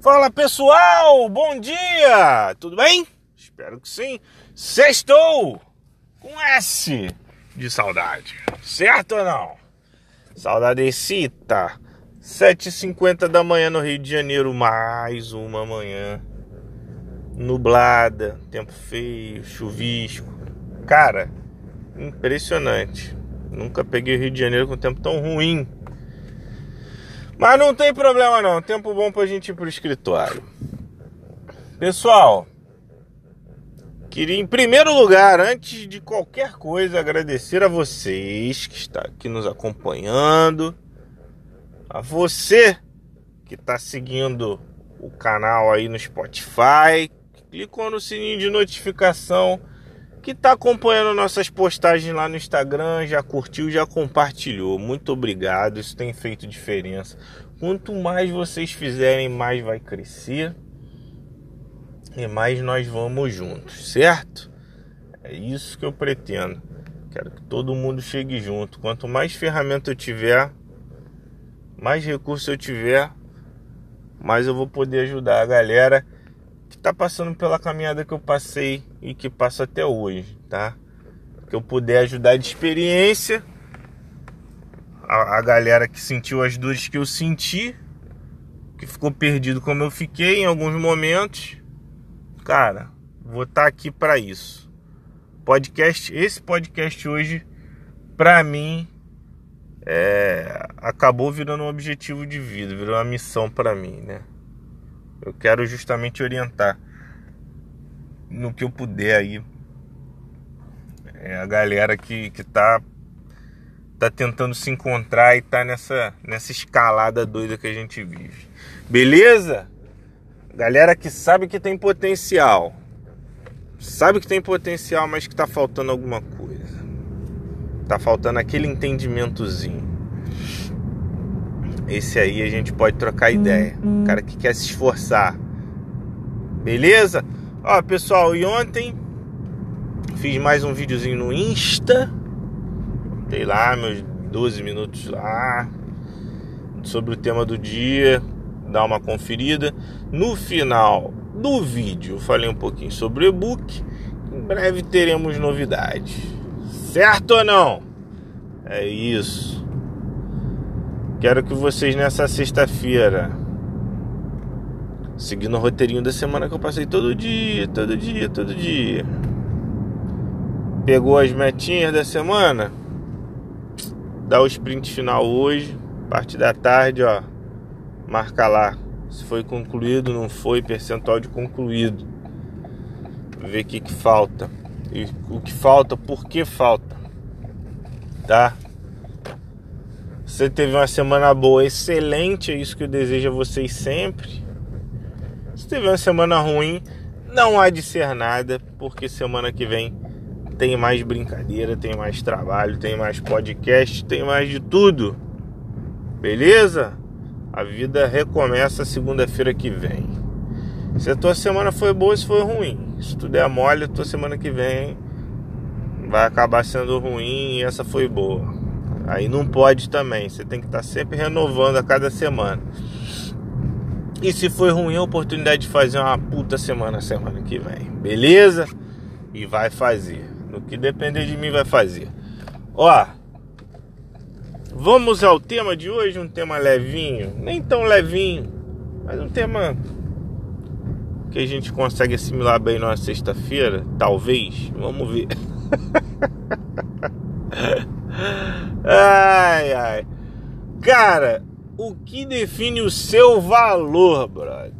Fala pessoal, bom dia! Tudo bem? Espero que sim. Sextou com S de saudade, certo ou não? Saudadecita. 7h50 da manhã no Rio de Janeiro, mais uma manhã nublada, tempo feio, chuvisco. Cara, impressionante. Nunca peguei o Rio de Janeiro com tempo tão ruim. Mas não tem problema não, tempo bom pra gente ir pro escritório. Pessoal, queria em primeiro lugar, antes de qualquer coisa, agradecer a vocês que está aqui nos acompanhando, a você que está seguindo o canal aí no Spotify, clicou no sininho de notificação, que está acompanhando nossas postagens lá no Instagram, já curtiu, já compartilhou. Muito obrigado, isso tem feito diferença. Quanto mais vocês fizerem, mais vai crescer e mais nós vamos juntos, certo? É isso que eu pretendo. Quero que todo mundo chegue junto. Quanto mais ferramenta eu tiver, mais recurso eu tiver, mais eu vou poder ajudar a galera que está passando pela caminhada que eu passei e que passo até hoje, tá? Que eu puder ajudar de experiência a, a galera que sentiu as dores que eu senti, que ficou perdido como eu fiquei em alguns momentos. Cara, vou estar tá aqui para isso. Podcast, esse podcast hoje, para mim, é, acabou virando um objetivo de vida, virou uma missão para mim, né? Eu quero justamente orientar no que eu puder aí é, a galera que, que tá, tá tentando se encontrar e tá nessa, nessa escalada doida que a gente vive. Beleza? Galera que sabe que tem potencial. Sabe que tem potencial, mas que tá faltando alguma coisa. Tá faltando aquele entendimentozinho. Esse aí a gente pode trocar ideia. O cara que quer se esforçar. Beleza? Ó, pessoal, e ontem fiz mais um videozinho no Insta. Dei lá meus 12 minutos lá sobre o tema do dia, dá uma conferida. No final do vídeo, falei um pouquinho sobre o e-book. Em breve teremos novidades. Certo ou não? É isso. Quero que vocês nessa sexta-feira, seguindo o roteirinho da semana que eu passei todo dia, todo dia, todo dia. Pegou as metinhas da semana? Dá o sprint final hoje, parte da tarde, ó. Marca lá se foi concluído, não foi, percentual de concluído. Ver o que, que falta. E o que falta, por que falta. Tá? Você teve uma semana boa, excelente, é isso que eu desejo a vocês sempre. Se teve uma semana ruim, não há de ser nada, porque semana que vem tem mais brincadeira, tem mais trabalho, tem mais podcast, tem mais de tudo. Beleza? A vida recomeça segunda-feira que vem. Se a tua semana foi boa, se foi ruim. Se tu der mole, a tua semana que vem vai acabar sendo ruim e essa foi boa. Aí não pode também. Você tem que estar tá sempre renovando a cada semana. E se foi ruim, a oportunidade de fazer uma puta semana semana que vem. Beleza? E vai fazer. No que depender de mim, vai fazer. Ó. Vamos ao tema de hoje, um tema levinho, nem tão levinho, mas um tema que a gente consegue assimilar bem numa sexta-feira, talvez. Vamos ver. Ai, ai. Cara, o que define o seu valor, brother?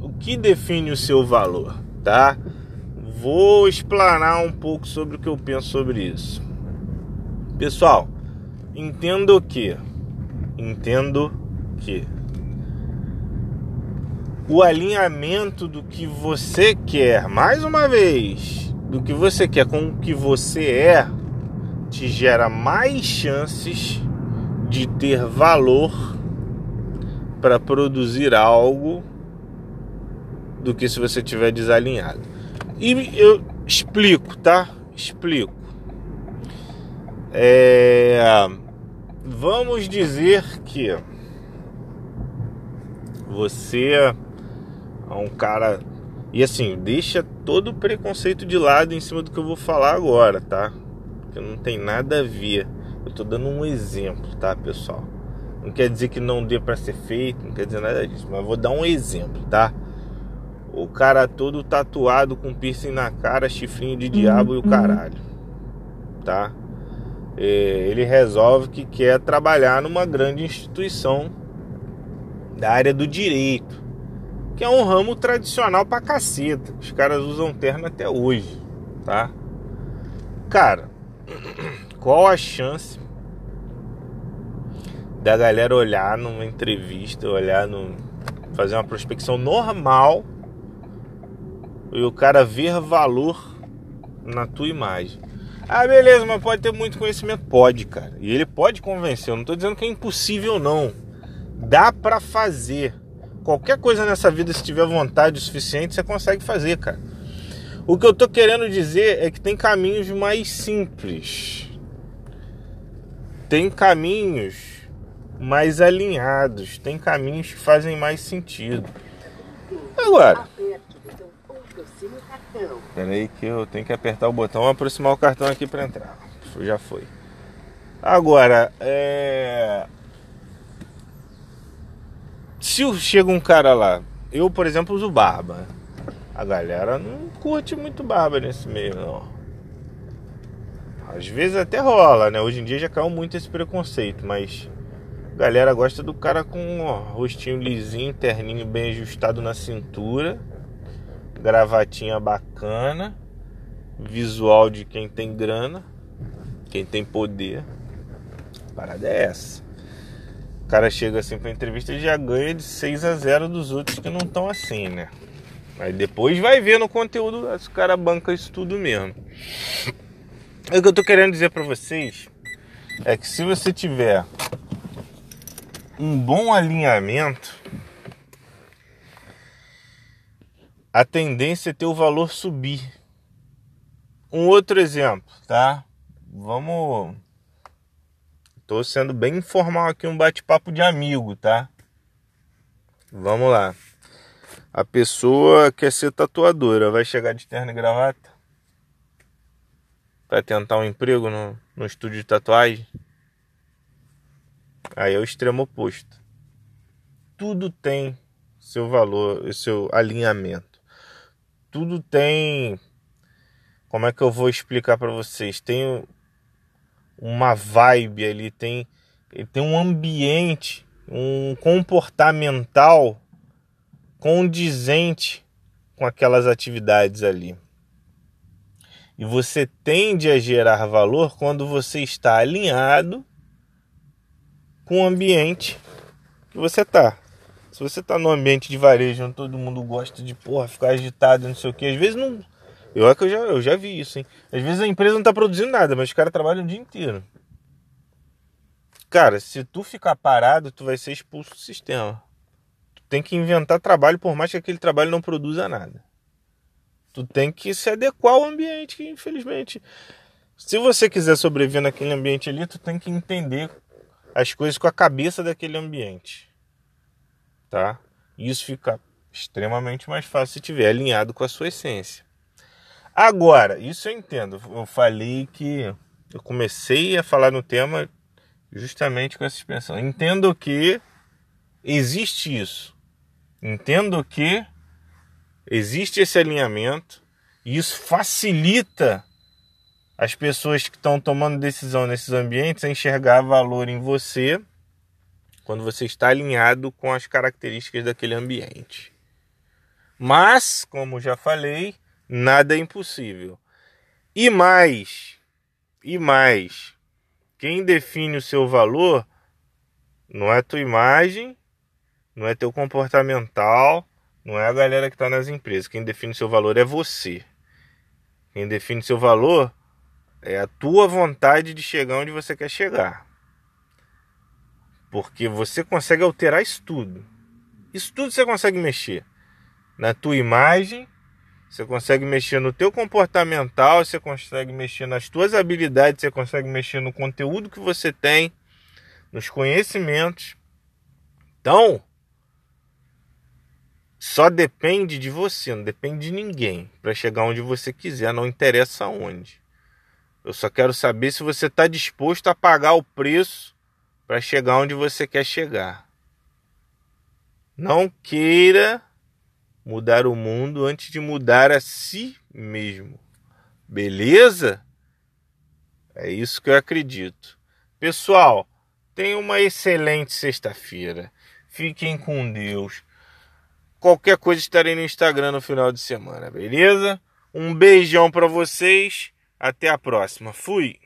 O que define o seu valor, tá? Vou explanar um pouco sobre o que eu penso sobre isso. Pessoal, entendo que entendo que o alinhamento do que você quer, mais uma vez, do que você quer com o que você é, te gera mais chances de ter valor para produzir algo do que se você tiver desalinhado. E eu explico, tá? Explico. É, vamos dizer que você a um cara. E assim, deixa todo o preconceito de lado em cima do que eu vou falar agora, tá? Porque não tem nada a ver. Eu tô dando um exemplo, tá, pessoal? Não quer dizer que não dê para ser feito, não quer dizer nada disso, mas vou dar um exemplo, tá? O cara todo tatuado com piercing na cara, chifrinho de diabo e o uhum. caralho, tá? É, ele resolve que quer trabalhar numa grande instituição da área do direito, que é um ramo tradicional pra caceta. Os caras usam terno até hoje, tá? Cara, qual a chance da galera olhar numa entrevista, olhar no fazer uma prospecção normal e o cara ver valor na tua imagem. Ah, beleza, mas pode ter muito conhecimento? Pode, cara. E ele pode convencer. Eu não tô dizendo que é impossível, não. Dá para fazer. Qualquer coisa nessa vida, se tiver vontade o suficiente, você consegue fazer, cara. O que eu tô querendo dizer é que tem caminhos mais simples. Tem caminhos mais alinhados. Tem caminhos que fazem mais sentido. Agora. Peraí que eu tenho que apertar o botão aproximar o cartão aqui para entrar. Já foi. Agora, é... se chega um cara lá, eu por exemplo uso barba. A galera não curte muito barba nesse meio, não. Às vezes até rola, né? Hoje em dia já caiu muito esse preconceito, mas a galera gosta do cara com rostinho lisinho, terninho bem ajustado na cintura, gravatinha bacana, visual de quem tem grana, quem tem poder. A parada é essa. O cara chega assim pra entrevista e já ganha de 6 a 0 dos outros que não estão assim, né? Aí depois vai ver no conteúdo se o cara banca isso tudo mesmo. O que eu tô querendo dizer para vocês é que se você tiver um bom alinhamento, a tendência é ter o valor subir. Um outro exemplo, tá? Vamos. Tô sendo bem informal aqui, um bate-papo de amigo, tá? Vamos lá. A pessoa quer ser tatuadora, vai chegar de terno e gravata para tentar um emprego no, no estúdio de tatuagem. Aí é o extremo oposto. Tudo tem seu valor, seu alinhamento. Tudo tem. Como é que eu vou explicar para vocês? Tem uma vibe ali, tem, tem um ambiente, um comportamental condizente com aquelas atividades ali. E você tende a gerar valor quando você está alinhado com o ambiente que você está. Se você está no ambiente de varejo onde todo mundo gosta de porra, ficar agitado, não sei o que, às vezes não. Eu é que eu já, eu já vi isso, hein? Às vezes a empresa não está produzindo nada, mas os caras trabalham o dia inteiro. Cara, se tu ficar parado, tu vai ser expulso do sistema tem que inventar trabalho por mais que aquele trabalho não produza nada. Tu tem que se adequar ao ambiente, que infelizmente, se você quiser sobreviver naquele ambiente ali, tu tem que entender as coisas com a cabeça daquele ambiente. Tá? Isso fica extremamente mais fácil se tiver alinhado com a sua essência. Agora, isso eu entendo. Eu falei que eu comecei a falar no tema justamente com essa expressão. Entendo que existe isso. Entendo que existe esse alinhamento e isso facilita as pessoas que estão tomando decisão nesses ambientes a enxergar valor em você quando você está alinhado com as características daquele ambiente. Mas, como já falei, nada é impossível. E mais, e mais, quem define o seu valor não é a tua imagem, não é teu comportamental, não é a galera que está nas empresas. Quem define seu valor é você. Quem define seu valor é a tua vontade de chegar onde você quer chegar. Porque você consegue alterar isso tudo. Isso tudo você consegue mexer. Na tua imagem, você consegue mexer no teu comportamental, você consegue mexer nas tuas habilidades, você consegue mexer no conteúdo que você tem, nos conhecimentos. Então, Só depende de você, não depende de ninguém para chegar onde você quiser, não interessa onde. Eu só quero saber se você está disposto a pagar o preço para chegar onde você quer chegar. Não queira mudar o mundo antes de mudar a si mesmo. Beleza? É isso que eu acredito. Pessoal, tenham uma excelente sexta-feira. Fiquem com Deus. Qualquer coisa estarei no Instagram no final de semana, beleza? Um beijão para vocês. Até a próxima. Fui.